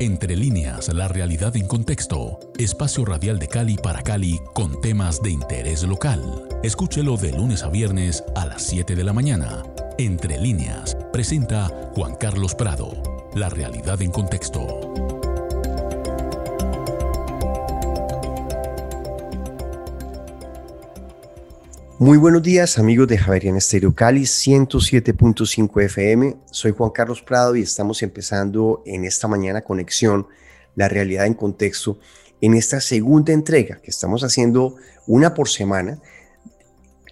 Entre líneas, la realidad en contexto. Espacio radial de Cali para Cali con temas de interés local. Escúchelo de lunes a viernes a las 7 de la mañana. Entre líneas, presenta Juan Carlos Prado. La realidad en contexto. Muy buenos días amigos de Javerian Estéreo Cali 107.5 FM. Soy Juan Carlos Prado y estamos empezando en esta mañana conexión La realidad en contexto en esta segunda entrega que estamos haciendo una por semana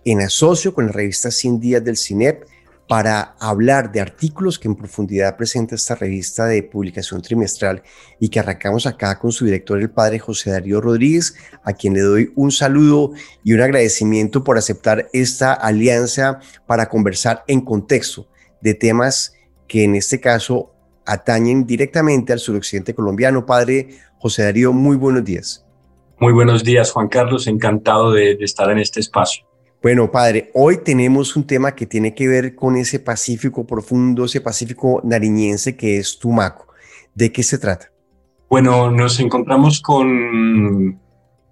en asocio con la revista 100 días del CINEP para hablar de artículos que en profundidad presenta esta revista de publicación trimestral y que arrancamos acá con su director, el padre José Darío Rodríguez, a quien le doy un saludo y un agradecimiento por aceptar esta alianza para conversar en contexto de temas que en este caso atañen directamente al suroccidente colombiano. Padre José Darío, muy buenos días. Muy buenos días, Juan Carlos. Encantado de, de estar en este espacio. Bueno, padre, hoy tenemos un tema que tiene que ver con ese Pacífico profundo, ese Pacífico nariñense que es Tumaco. ¿De qué se trata? Bueno, nos encontramos con,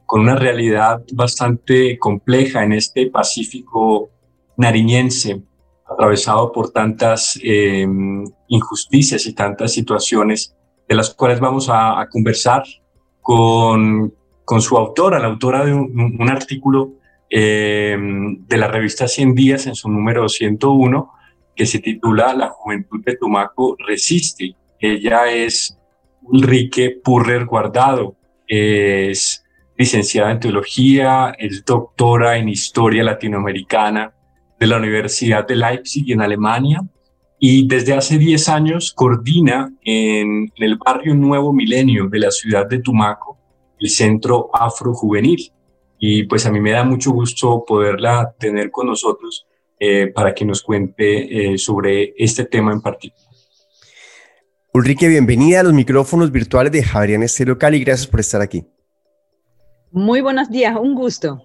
con una realidad bastante compleja en este Pacífico nariñense, atravesado por tantas eh, injusticias y tantas situaciones, de las cuales vamos a, conversar con, con, su autora, la autora de un, un artículo eh, de la revista 100 días en su número 101, que se titula La juventud de Tumaco resiste. Ella es Ulrike Purrer Guardado, es licenciada en teología, es doctora en historia latinoamericana de la Universidad de Leipzig en Alemania y desde hace 10 años coordina en el barrio Nuevo Milenio de la ciudad de Tumaco el Centro Afrojuvenil y pues a mí me da mucho gusto poderla tener con nosotros eh, para que nos cuente eh, sobre este tema en particular. Ulrike, bienvenida a los micrófonos virtuales de Javerian Estéreo Cali. Gracias por estar aquí. Muy buenos días, un gusto.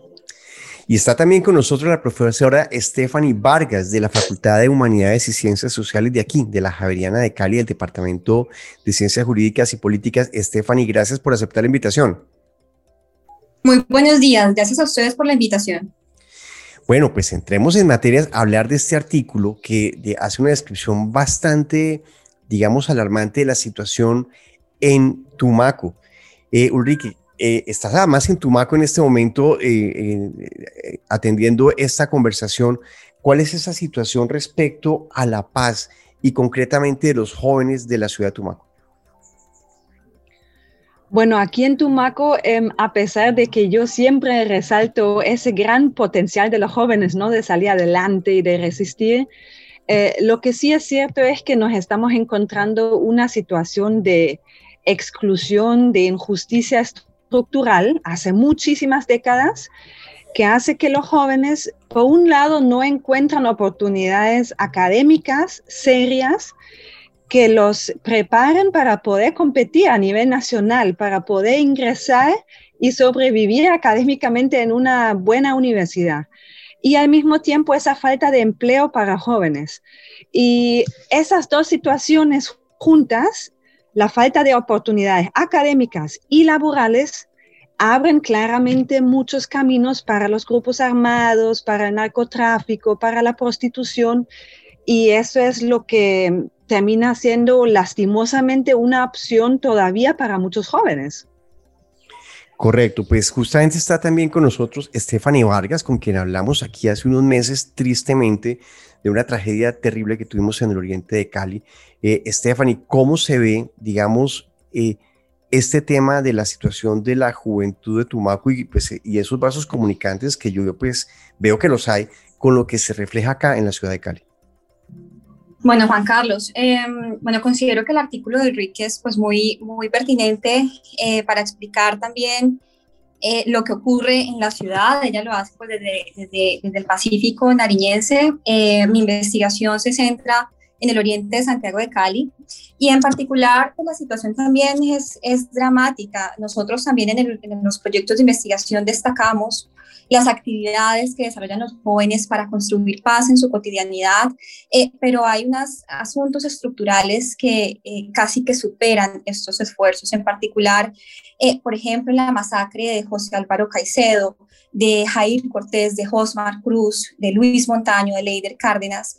Y está también con nosotros la profesora Stephanie Vargas de la Facultad de Humanidades y Ciencias Sociales de aquí, de la Javeriana de Cali, del Departamento de Ciencias Jurídicas y Políticas. Stephanie, gracias por aceptar la invitación. Muy buenos días, gracias a ustedes por la invitación. Bueno, pues entremos en materias a hablar de este artículo que hace una descripción bastante, digamos, alarmante de la situación en Tumaco. Eh, Ulrike, eh, estás además en Tumaco en este momento eh, eh, atendiendo esta conversación. ¿Cuál es esa situación respecto a la paz y concretamente de los jóvenes de la ciudad de Tumaco? Bueno, aquí en Tumaco, em, a pesar de que yo siempre resalto ese gran potencial de los jóvenes, ¿no? De salir adelante y de resistir, eh, lo que sí es cierto es que nos estamos encontrando una situación de exclusión, de injusticia estructural hace muchísimas décadas, que hace que los jóvenes, por un lado, no encuentran oportunidades académicas serias, que los preparen para poder competir a nivel nacional, para poder ingresar y sobrevivir académicamente en una buena universidad. Y al mismo tiempo esa falta de empleo para jóvenes. Y esas dos situaciones juntas, la falta de oportunidades académicas y laborales, abren claramente muchos caminos para los grupos armados, para el narcotráfico, para la prostitución. Y eso es lo que termina siendo lastimosamente una opción todavía para muchos jóvenes. Correcto, pues justamente está también con nosotros Stephanie Vargas, con quien hablamos aquí hace unos meses tristemente de una tragedia terrible que tuvimos en el oriente de Cali. Eh, Stephanie, ¿cómo se ve, digamos, eh, este tema de la situación de la juventud de Tumaco y, pues, y esos vasos comunicantes que yo pues veo que los hay con lo que se refleja acá en la ciudad de Cali? Bueno, Juan Carlos, em, bueno, considero que el artículo de Enrique es pues muy, muy pertinente eh, para explicar también eh, lo que ocurre en la ciudad. Ella lo hace pues, desde, desde, desde el Pacífico nariñense. Eh, mi investigación se centra en el oriente de Santiago de Cali y en particular pues, la situación también es, es dramática. Nosotros también en los proyectos de investigación destacamos las actividades que desarrollan los jóvenes para construir paz en su cotidianidad, eh, pero hay unos asuntos estructurales que eh, casi que superan estos esfuerzos, en particular, eh, por ejemplo, la masacre de José Álvaro Caicedo, de Jair Cortés, de Josmar Cruz, de Luis Montaño, de Leider Cárdenas,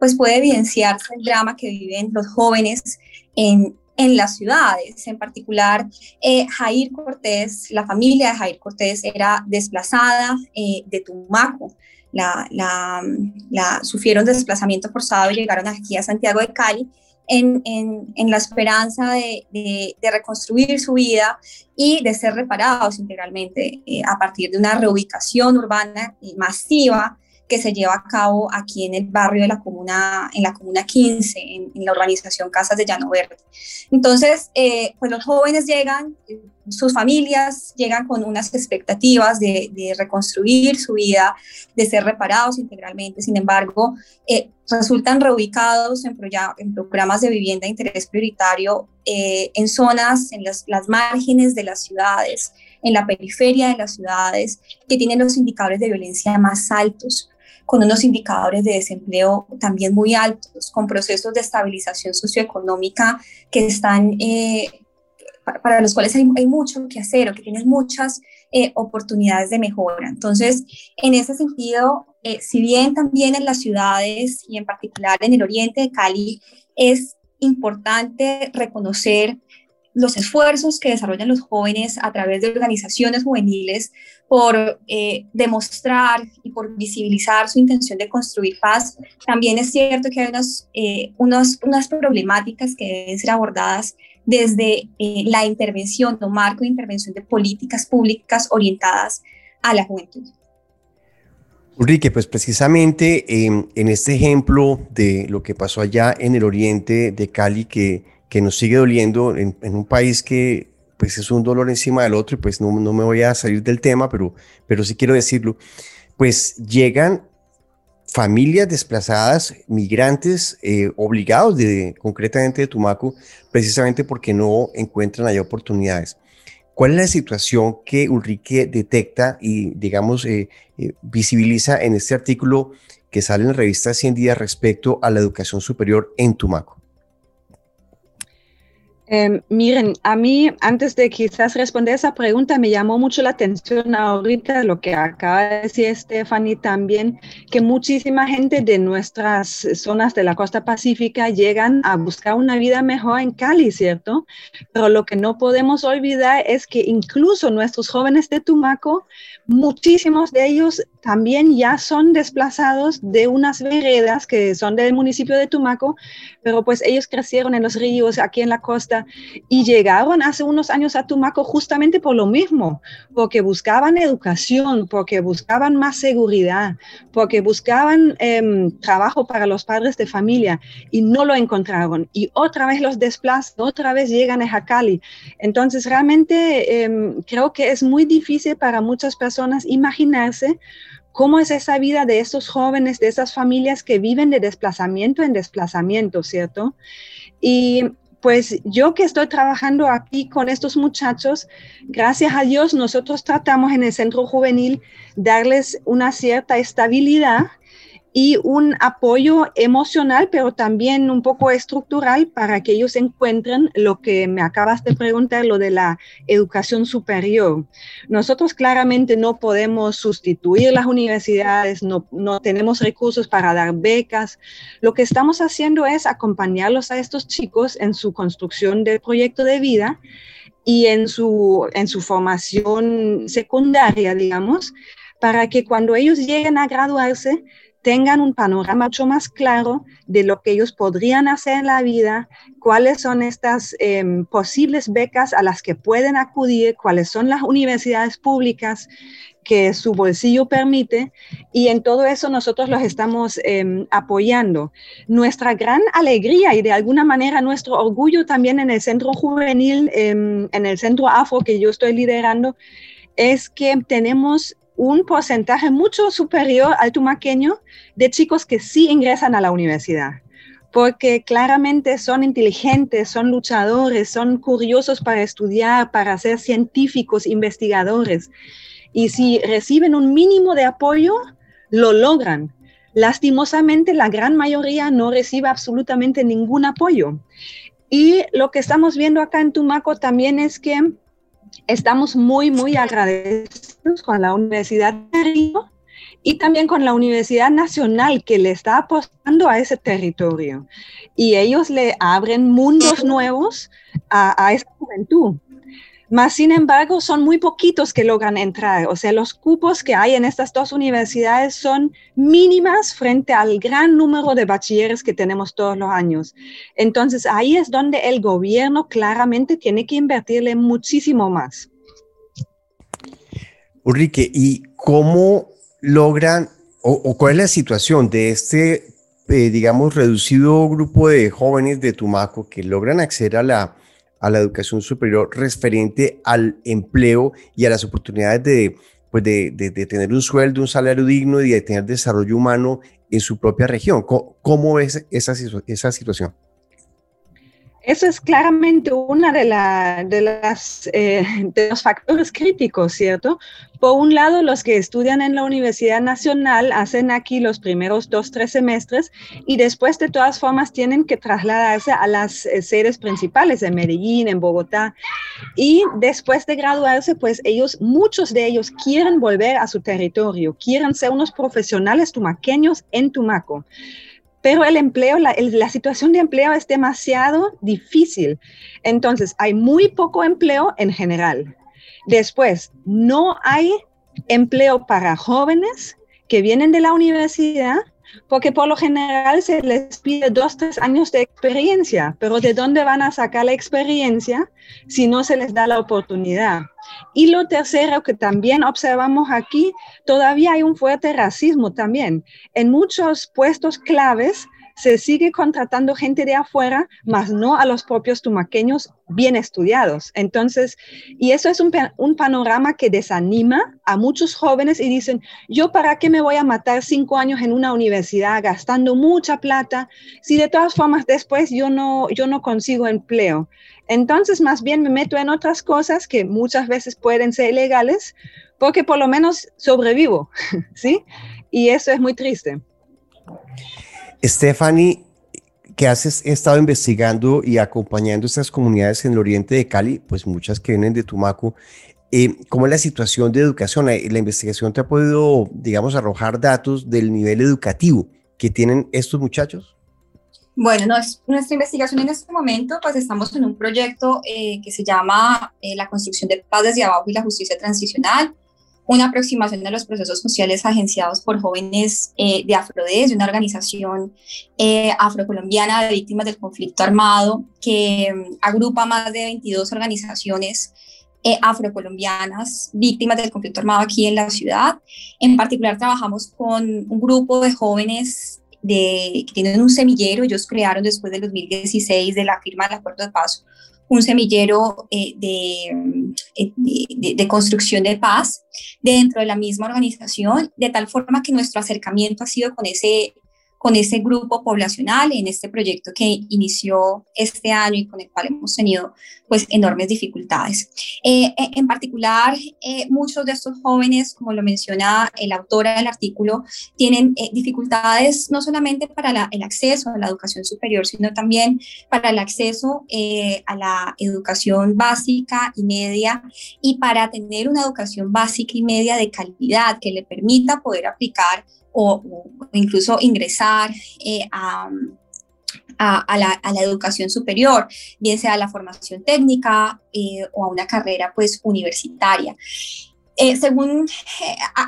pues puede evidenciarse el drama que viven los jóvenes en, en las ciudades. En particular, eh, Jair Cortés, la familia de Jair Cortés era desplazada eh, de Tumaco. La, sufrieron desplazamiento forzado y llegaron aquí a Santiago de Cali en, en, la esperanza de, de, reconstruir su vida y de ser reparados integralmente eh, a partir de una reubicación urbana masiva que se lleva a cabo aquí en el barrio de la comuna, en la comuna 15, en, la urbanización Casas de Llano Verde. Entonces, eh, pues los jóvenes llegan, sus familias llegan con unas expectativas de, reconstruir su vida, de ser reparados integralmente. Sin embargo, eh, resultan reubicados en, en, programas de vivienda de interés prioritario eh, en zonas, en las, las márgenes de las ciudades, en la periferia de las ciudades, que tienen los indicadores de violencia más altos con unos indicadores de desempleo también muy altos, con procesos de estabilización socioeconómica que están, eh, para, los cuales hay, mucho que hacer o que tienen muchas eh, oportunidades de mejora. Entonces, en ese sentido, eh, si bien también en las ciudades y en particular en el oriente de Cali es importante reconocer los esfuerzos que desarrollan los jóvenes a través de organizaciones juveniles por eh, demostrar y por visibilizar su intención de construir paz, también es cierto que hay unas, eh, unas, unas problemáticas que deben ser abordadas desde eh, la intervención o marco de intervención de políticas públicas orientadas a la juventud. Ulrike, pues precisamente en este ejemplo de lo que pasó allá en el oriente de Cali, que que nos sigue doliendo en, un país que pues es un dolor encima del otro y pues no, no, me voy a salir del tema, pero, pero sí quiero decirlo, pues llegan familias desplazadas, migrantes eh, obligados de concretamente de Tumaco, precisamente porque no encuentran allá oportunidades. ¿Cuál es la situación que Ulrike detecta y, digamos, eh, eh, visibiliza en este artículo que sale en la revista 100 días respecto a la educación superior en Tumaco? Em, miren, a mí, antes de quizás responder esa pregunta, me llamó mucho la atención ahorita lo que acaba de decir Stephanie también, que muchísima gente de nuestras zonas de la costa pacífica llegan a buscar una vida mejor en Cali, ¿cierto? Pero lo que no podemos olvidar es que incluso nuestros jóvenes de Tumaco, muchísimos de ellos también ya son desplazados de unas veredas que son del municipio de Tumaco, pero pues ellos crecieron en los ríos, aquí en la costa, y llegaron hace unos años a Tumaco justamente por lo mismo, porque buscaban educación, porque buscaban más seguridad, porque buscaban em, trabajo para los padres de familia y no lo encontraron. Y otra vez los desplazan, otra vez llegan a Jacali. Entonces realmente em, creo que es muy difícil para muchas personas imaginarse ¿Cómo es esa vida de esos jóvenes, de esas familias que viven de desplazamiento en desplazamiento, ¿cierto? Y pues yo que estoy trabajando aquí con estos muchachos, gracias a Dios nosotros tratamos en el centro juvenil darles una cierta estabilidad y un apoyo emocional, pero también un poco estructural para que ellos encuentren lo que me acabas de preguntar, lo de la educación superior. Nosotros claramente no podemos sustituir las universidades, no, no tenemos recursos para dar becas. Lo que estamos haciendo es acompañarlos a estos chicos en su construcción del proyecto de vida y en su, en su formación secundaria, digamos, para que cuando ellos lleguen a graduarse, tengan un panorama mucho más claro de lo que ellos podrían hacer en la vida, cuáles son estas em, posibles becas a las que pueden acudir, cuáles son las universidades públicas que su bolsillo permite y en todo eso nosotros los estamos em, apoyando. Nuestra gran alegría y de alguna manera nuestro orgullo también en el centro juvenil, em, en el centro AFO que yo estoy liderando, es que tenemos un porcentaje mucho superior al tumaqueño de chicos que sí ingresan a la universidad, porque claramente son inteligentes, son luchadores, son curiosos para estudiar, para ser científicos, investigadores. y si reciben un mínimo de apoyo, lo logran. Lastimosamente, la gran mayoría no recibe absolutamente ningún apoyo. Y lo que estamos viendo acá en Tumaco también es que estamos muy, muy agradecidos con la Universidad de Río y también con la Universidad Nacional que le está apostando a ese territorio. Y ellos le abren mundos nuevos a, a esa juventud. Más sin embargo, son muy poquitos que logran entrar. O sea, los cupos que hay en estas dos universidades son mínimas frente al gran número de bachilleres que tenemos todos los años. Entonces, ahí es donde el gobierno claramente tiene que invertirle muchísimo más. Ulrike, ¿y cómo logran o, cuál es la situación de este, eh, digamos, reducido grupo de jóvenes de Tumaco que logran acceder a la, a la educación superior referente al empleo y a las oportunidades de, pues de, de, tener un sueldo, un salario digno y de tener desarrollo humano en su propia región. ¿Cómo, cómo ves esa, esa situación? Eso es claramente uno de, eh, de los factores críticos, ¿cierto? Por un lado, los que estudian en la Universidad Nacional hacen aquí los primeros dos, tres semestres y después de todas formas tienen que trasladarse a las eh, sedes principales en Medellín, en Bogotá. Y después de graduarse, pues ellos, muchos de ellos quieren volver a su territorio, quieren ser unos profesionales tumaqueños en Tumaco pero el empleo, la, situación de empleo es demasiado difícil. Entonces, hay muy poco empleo en general. Después, no hay empleo para jóvenes que vienen de la universidad porque por lo general se les pide dos, tres años de experiencia, pero ¿de dónde van a sacar la experiencia si no se les da la oportunidad? Y lo tercero que también observamos aquí, todavía hay un fuerte racismo también. En muchos puestos claves se sigue contratando gente de afuera, más no a los propios tumaqueños bien estudiados. Entonces, y eso es un, panorama que desanima a muchos jóvenes y dicen, yo para qué me voy a matar cinco años en una universidad gastando mucha plata si de todas formas después yo no, yo no consigo empleo. Entonces, más bien me meto en otras cosas que muchas veces pueden ser ilegales porque por lo menos sobrevivo, ¿sí? Y eso es muy triste. Stephanie, que has estado investigando y acompañando estas comunidades en el oriente de Cali, pues muchas que vienen de Tumaco, eh, ¿cómo es la situación de educación? Eh, ¿La investigación te ha podido, digamos, arrojar datos del nivel educativo que tienen estos muchachos? Bueno, no, es, nuestra investigación en este momento, pues estamos en un proyecto eh, que se llama La construcción de paz desde abajo y la justicia transicional una aproximación de los procesos sociales agenciados por jóvenes eh, de Afrodés, de una organización eh, afrocolombiana de víctimas del conflicto armado que mm, agrupa más de 22 organizaciones eh, afrocolombianas víctimas del conflicto armado aquí en la ciudad. En particular trabajamos con un grupo de jóvenes que tienen un semillero, ellos crearon después del 2016 de la firma del acuerdo de paz un semillero eh, eh, de, de, construcción de paz dentro de la misma organización, de tal forma que nuestro acercamiento ha sido con ese con ese grupo poblacional en este proyecto que inició este año y con el cual hemos tenido pues enormes dificultades. Eh, eh, en particular, eh, muchos de estos jóvenes, como lo menciona el autor del artículo, tienen dificultades no solamente para el acceso a la educación superior, sino también para el acceso a la educación básica y media y para tener una educación básica y media de calidad que le permita poder aplicar o, incluso ingresar eh, a, a, la, a, la, educación superior, bien sea a la formación técnica eh, o a una carrera pues universitaria. Eh, según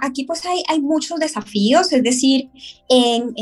aquí pues hay, hay, muchos desafíos, es decir, en,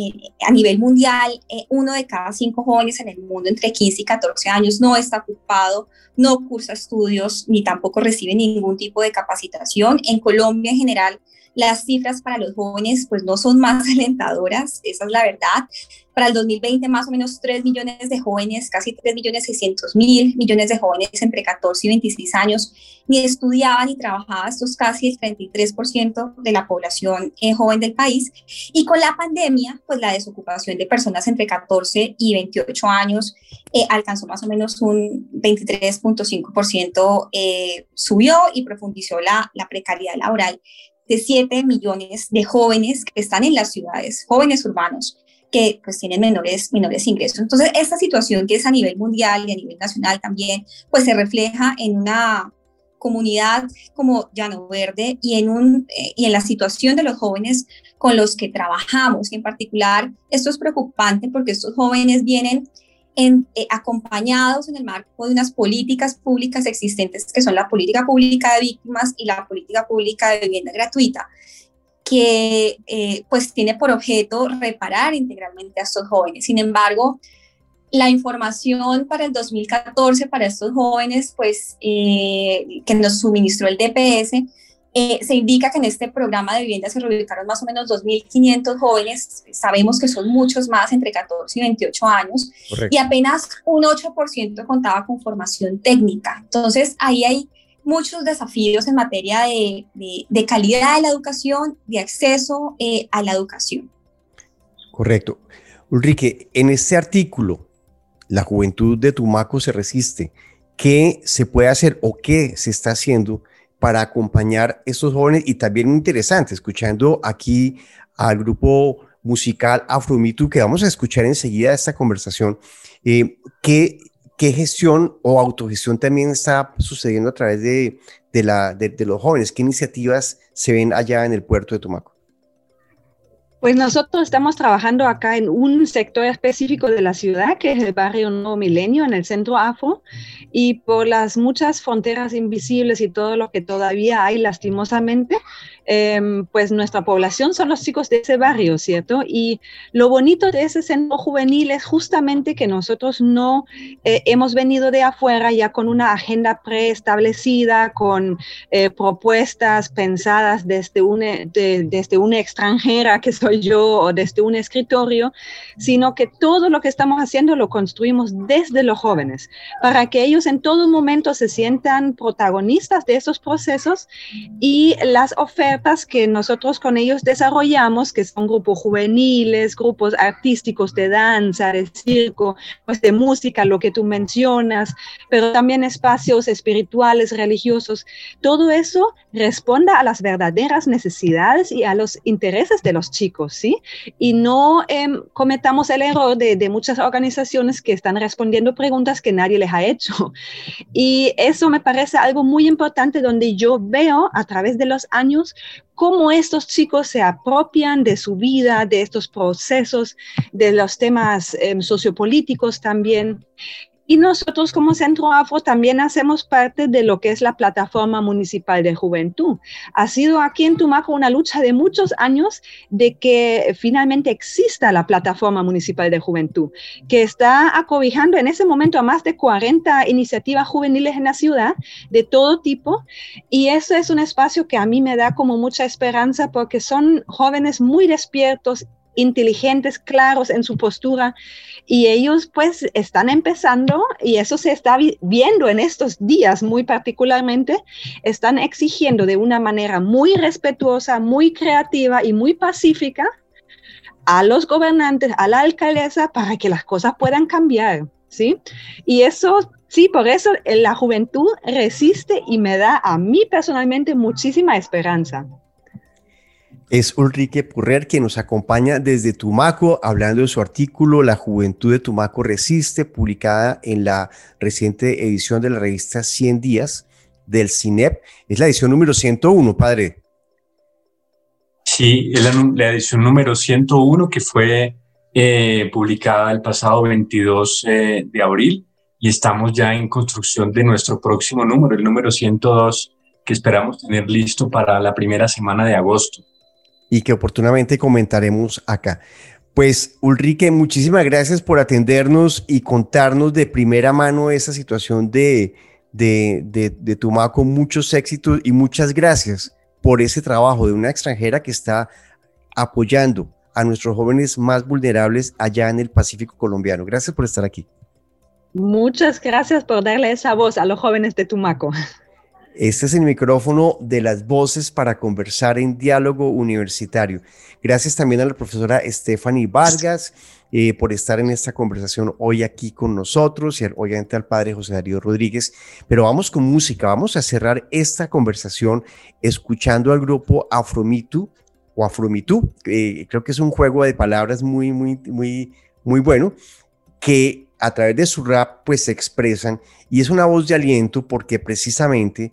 a nivel mundial, uno de cada cinco jóvenes en el mundo entre 15 y 14 años no está ocupado, no cursa estudios ni tampoco recibe ningún tipo de capacitación. En Colombia en general, las cifras para los jóvenes pues no son más alentadoras, esa es la verdad. Para el 2020 más o menos 3 millones de jóvenes, casi 3 millones 600 mil millones de jóvenes entre 14 y 26 años ni estudiaban ni trabajaban, esto es casi el 33% de la población eh, joven del país. Y con la pandemia, pues la desocupación de personas entre 14 y 28 años eh, alcanzó más o menos un 23.5%, eh, subió y profundizó la, la precariedad laboral de 7 millones de jóvenes que están en las ciudades, jóvenes urbanos, que pues tienen menores, menores ingresos. Entonces, esta situación que es a nivel mundial y a nivel nacional también, pues se refleja en una comunidad como Llano Verde y en, un, eh, y en la situación de los jóvenes con los que trabajamos. En particular, esto es preocupante porque estos jóvenes vienen en, eh, acompañados en el marco de unas políticas públicas existentes, que son la política pública de víctimas y la política pública de vivienda gratuita, que eh, pues tiene por objeto reparar integralmente a estos jóvenes. Sin embargo, la información para el 2014 para estos jóvenes, pues eh, que nos suministró el DPS, eh, se indica que en este programa de vivienda se reubicaron más o menos 2.500 jóvenes, sabemos que son muchos más, entre 14 y 28 años, y apenas un 8% contaba con formación técnica. Entonces, ahí hay muchos desafíos en materia de, de, calidad de la educación, de acceso eh, a la educación. Correcto. Ulrike, en este artículo, La juventud de Tumaco se resiste, ¿qué se puede hacer o qué se está haciendo? Para acompañar estos jóvenes y también interesante, escuchando aquí al grupo musical Afromitu, que vamos a escuchar enseguida esta conversación, eh, ¿qué, ¿qué, gestión o autogestión también está sucediendo a través de, de, la, de, de los jóvenes? ¿Qué iniciativas se ven allá en el puerto de Tumaco? Pues nosotros estamos trabajando acá en un sector específico de la ciudad, que es el barrio Nuevo Milenio, en el centro afro, y por las muchas fronteras invisibles y todo lo que todavía hay lastimosamente, Em, pues nuestra población son los chicos de ese barrio, ¿cierto? Y lo bonito de ese centro juvenil es justamente que nosotros no eh, hemos venido de afuera ya con una agenda preestablecida, con eh, propuestas pensadas desde una, desde una extranjera que soy yo o desde un escritorio, sino que todo lo que estamos haciendo lo construimos desde los jóvenes, para que ellos en todo momento se sientan protagonistas de esos procesos y las ofertas que nosotros con ellos desarrollamos, que son grupos juveniles, grupos artísticos de danza, de circo, pues de música, lo que tú mencionas, pero también espacios espirituales, religiosos, todo eso responda a las verdaderas necesidades y a los intereses de los chicos, ¿sí? Y no em, cometamos el error de, de muchas organizaciones que están respondiendo preguntas que nadie les ha hecho. Y eso me parece algo muy importante donde yo veo a través de los años cómo estos chicos se apropian de su vida, de estos procesos, de los temas em, sociopolíticos también. Y nosotros como Centro Afro también hacemos parte de lo que es la Plataforma Municipal de Juventud. Ha sido aquí en Tumaco una lucha de muchos años de que finalmente exista la Plataforma Municipal de Juventud, que está acobijando en ese momento a más de 40 iniciativas juveniles en la ciudad de todo tipo. Y eso es un espacio que a mí me da como mucha esperanza porque son jóvenes muy despiertos, inteligentes, claros en su postura y ellos pues están empezando y eso se está viendo en estos días muy particularmente, están exigiendo de una manera muy respetuosa, muy creativa y muy pacífica a los gobernantes, a la alcaldesa para que las cosas puedan cambiar, ¿sí? Y eso Sí, por eso la juventud resiste y me da a mí personalmente muchísima esperanza es Ulrike Purrer quien nos acompaña desde Tumaco hablando de su artículo La juventud de Tumaco resiste, publicada en la reciente edición de la revista 100 días del CINEP. Es la edición número 101, padre. Sí, es la, edición número 101 que fue eh, publicada el pasado 22 eh, de abril y estamos ya en construcción de nuestro próximo número, el número 102, que esperamos tener listo para la primera semana de agosto y que oportunamente comentaremos acá. Pues Ulrike, muchísimas gracias por atendernos y contarnos de primera mano esa situación de, de, de, Tumaco. Muchos éxitos y muchas gracias por ese trabajo de una extranjera que está apoyando a nuestros jóvenes más vulnerables allá en el Pacífico colombiano. Gracias por estar aquí. Muchas gracias por darle esa voz a los jóvenes de Tumaco. Este es el micrófono de las voces para conversar en diálogo universitario. Gracias también a la profesora Stephanie Vargas eh, por estar en esta conversación hoy aquí con nosotros y obviamente al padre José Darío Rodríguez. Pero vamos con música, vamos a cerrar esta conversación escuchando al grupo Afromitu o Afromitu, creo que es un juego de palabras muy, muy, muy, muy bueno, que a través de su rap pues se expresan y es una voz de aliento porque precisamente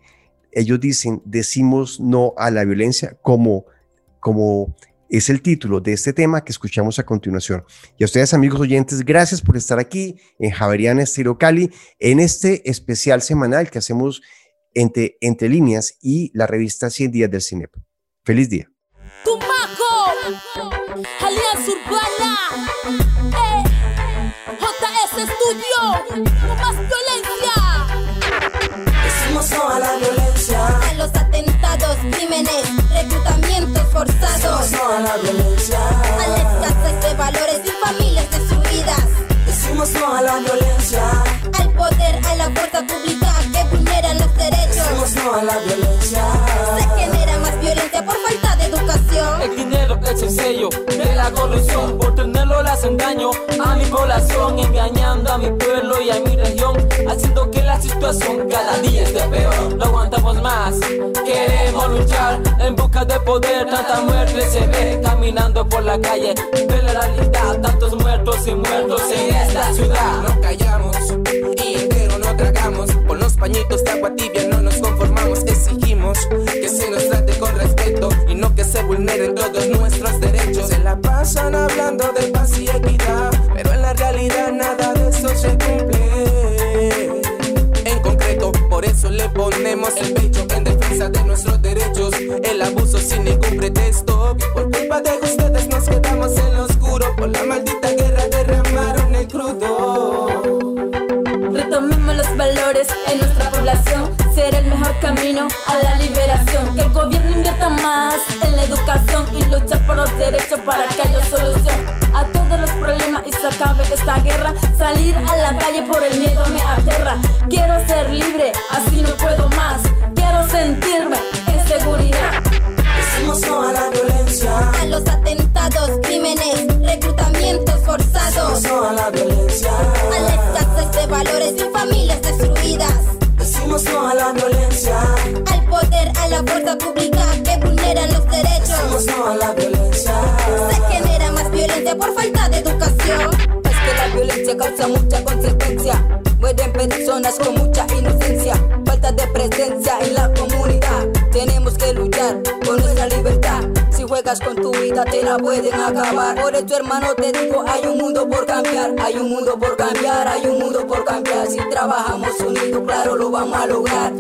ellos dicen, decimos no a la violencia como, como es el título de este tema que escuchamos a continuación. Y a ustedes, amigos oyentes, gracias por estar aquí en Javeriana Estero Cali, en este especial semanal que hacemos entre, entre líneas y la revista 100 días del CINEP. Feliz día. Alianza Urbana, eh, JS Studio, no más violencia. Decimos no a la violencia. Atentados, crímenes, reclutamientos forzados. Decimos no a la violencia. A la escasez de valores y familias destruidas. Decimos no a la violencia. Al poder, a la fuerza pública vulneran los derechos. Decimos no a la violencia. Se genera más violencia por falta de educación. El dinero es el sello de la corrupción. Por tenerlo le hacen daño a mi población, engañando a mi pueblo y a mi región, haciendo que la situación cada día esté peor. No aguantamos más, queremos luchar en busca de poder. Tanta muerte se ve caminando por la calle. Ve la realidad, tantos muertos y muertos en esta ciudad. No callamos y entero no tragamos. Los pañitos de agua tibia no nos conformamos. Exigimos que se nos trate con respeto y no que se vulneren todos nuestros derechos. Se la pasan hablando de paz y equidad, pero en la realidad nada de eso se cumple. En concreto, por eso le ponemos el pecho en defensa de nuestros derechos. El abuso sin ningún pretexto. Por culpa de ustedes nos quedamos en lo oscuro. Por la maldita guerra derramaron el crudo. Retomemos los valores en Será el mejor camino a la liberación. Que el gobierno invierta más en la educación y lucha por los derechos para que haya solución a todos los problemas y se acabe esta guerra. Salir a la calle por el miedo me aterra. Quiero ser libre, así no puedo más. Quiero sentirme en seguridad. Decimos no a la violencia. A los atentados, crímenes, reclutamientos forzados. Decimos no a la violencia. De valores y familias destruidas. Decimos no a la violencia. Al poder, a la fuerza pública que vulneran los derechos. Decimos no a la violencia. Se genera más violencia por falta de educación. Es que la violencia causa mucha consecuencia. Mueren personas con mucha inocencia. Falta de presencia en la comunidad. Tenemos que luchar por nuestra libertad. Si juegas con tu vida te la pueden acabar. Por eso hermano te digo, hay un mundo por cambiar. Hay un mundo por cambiar, hay un mundo por cambiar. Si trabajamos unidos, claro lo vamos a lograr.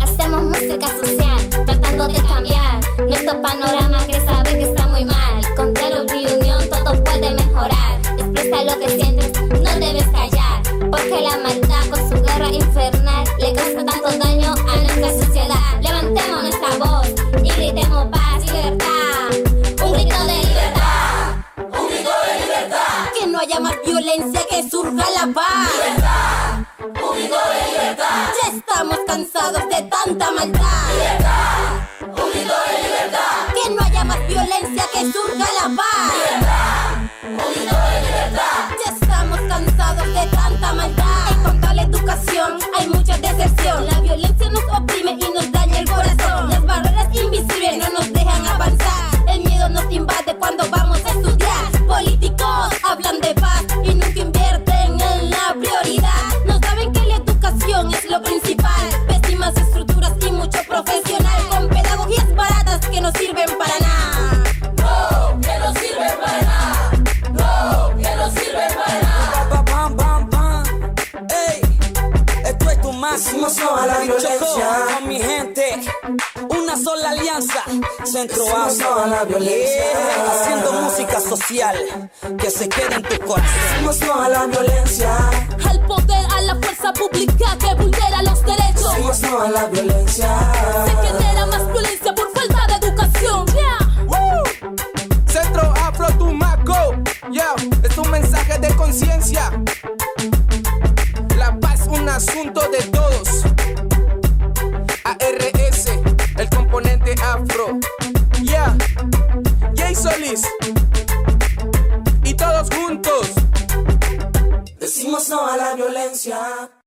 Hacemos música social, tratando de cambiar nuestro panorama que sabe que está muy mal. Con diálogo y unión todo puede mejorar. Expresa lo que sientes, no debes callar. Porque la maldad con su guerra infernal le causa tanto daño a nuestra sociedad. Violencia, que surja la paz. Libertad. Grito de libertad. Ya estamos cansados de tanta maldad. Libertad. Grito de libertad. Que no haya más violencia, que surja la paz. Libertad. Grito de libertad. Ya estamos cansados de tanta maldad. Cuanto a la educación, hay mucha deserción. una sola alianza. Centro a la violencia. Haciendo música social que se quede en tu corazón. Decimos no a la violencia. Al poder, a la fuerza pública que vulnera los derechos. Decimos no a la violencia. Se genera más violencia por falta de educación. Yeah. Centro Afro Tumaco. Yeah. Es un mensaje de conciencia. La paz, un asunto de todos. ARE afro. Yeah, Jay Solis. Y todos juntos. Decimos no a la violencia.